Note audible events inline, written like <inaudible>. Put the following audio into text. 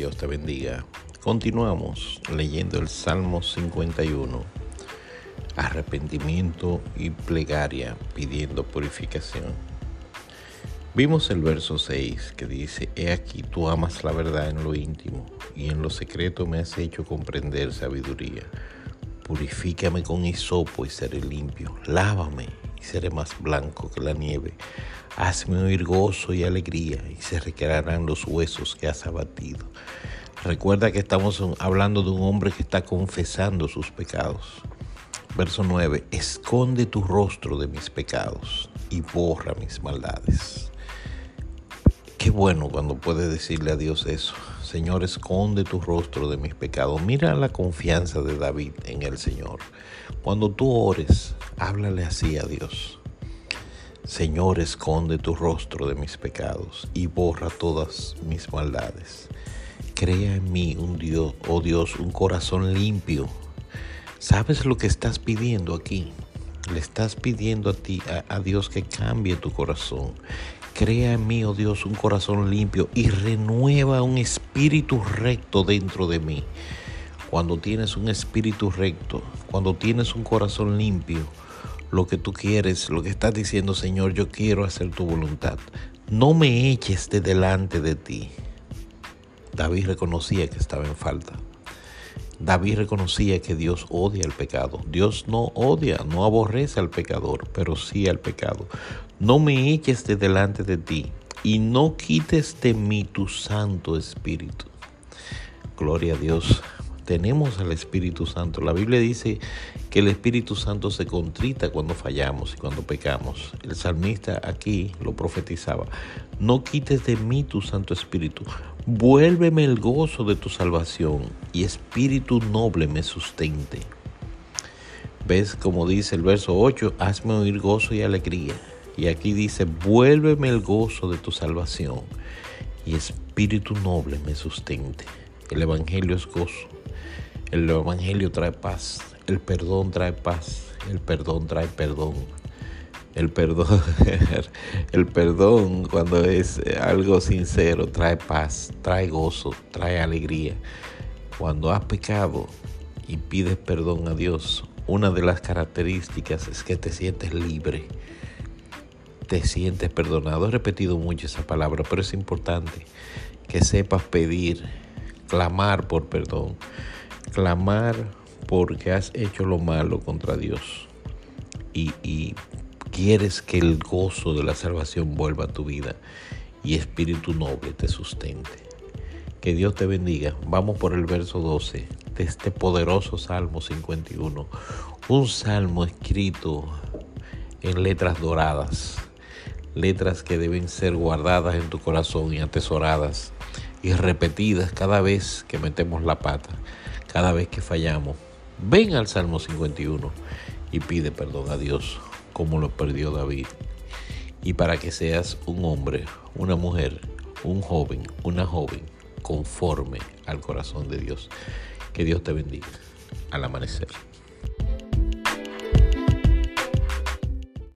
Dios te bendiga. Continuamos leyendo el Salmo 51. Arrepentimiento y plegaria pidiendo purificación. Vimos el verso 6 que dice, He aquí tú amas la verdad en lo íntimo y en lo secreto me has hecho comprender sabiduría. Purifícame con hisopo y seré limpio. Lávame y seré más blanco que la nieve. Hazme oír gozo y alegría y se recrearán los huesos que has abatido. Recuerda que estamos hablando de un hombre que está confesando sus pecados. Verso 9, esconde tu rostro de mis pecados y borra mis maldades. Qué bueno cuando puedes decirle a Dios eso. Señor, esconde tu rostro de mis pecados. Mira la confianza de David en el Señor. Cuando tú ores, háblale así a Dios. Señor, esconde tu rostro de mis pecados y borra todas mis maldades. Crea en mí un Dios, oh Dios, un corazón limpio. ¿Sabes lo que estás pidiendo aquí? Le estás pidiendo a ti, a, a Dios, que cambie tu corazón. Crea en mí, oh Dios, un corazón limpio y renueva un espíritu recto dentro de mí. Cuando tienes un espíritu recto, cuando tienes un corazón limpio, lo que tú quieres, lo que estás diciendo, Señor, yo quiero hacer tu voluntad. No me eches de delante de ti. David reconocía que estaba en falta. David reconocía que Dios odia el pecado. Dios no odia, no aborrece al pecador, pero sí al pecado. No me eches de delante de ti y no quites de mí tu Santo Espíritu. Gloria a Dios tenemos al Espíritu Santo. La Biblia dice que el Espíritu Santo se contrita cuando fallamos y cuando pecamos. El salmista aquí lo profetizaba. No quites de mí tu Santo Espíritu. Vuélveme el gozo de tu salvación y Espíritu noble me sustente. ¿Ves como dice el verso 8? Hazme oír gozo y alegría. Y aquí dice, vuélveme el gozo de tu salvación y Espíritu noble me sustente. El Evangelio es gozo. El Evangelio trae paz, el perdón trae paz, el perdón trae perdón. El perdón, <laughs> el perdón cuando es algo sincero trae paz, trae gozo, trae alegría. Cuando has pecado y pides perdón a Dios, una de las características es que te sientes libre, te sientes perdonado. He repetido mucho esa palabra, pero es importante que sepas pedir, clamar por perdón clamar porque has hecho lo malo contra Dios y, quieres que el gozo de la salvación vuelva a tu vida y espíritu noble te sustente. Que Dios te bendiga. Vamos por el verso 12 de este poderoso Salmo 51. Un salmo escrito en letras doradas, letras que deben ser guardadas en tu corazón y atesoradas y repetidas cada vez que metemos la pata cada vez que fallamos. Ven al Salmo 51 y pide perdón a Dios como lo perdió David. Y para que seas un hombre, una mujer, un joven, una joven conforme al corazón de Dios. Que Dios te bendiga al amanecer.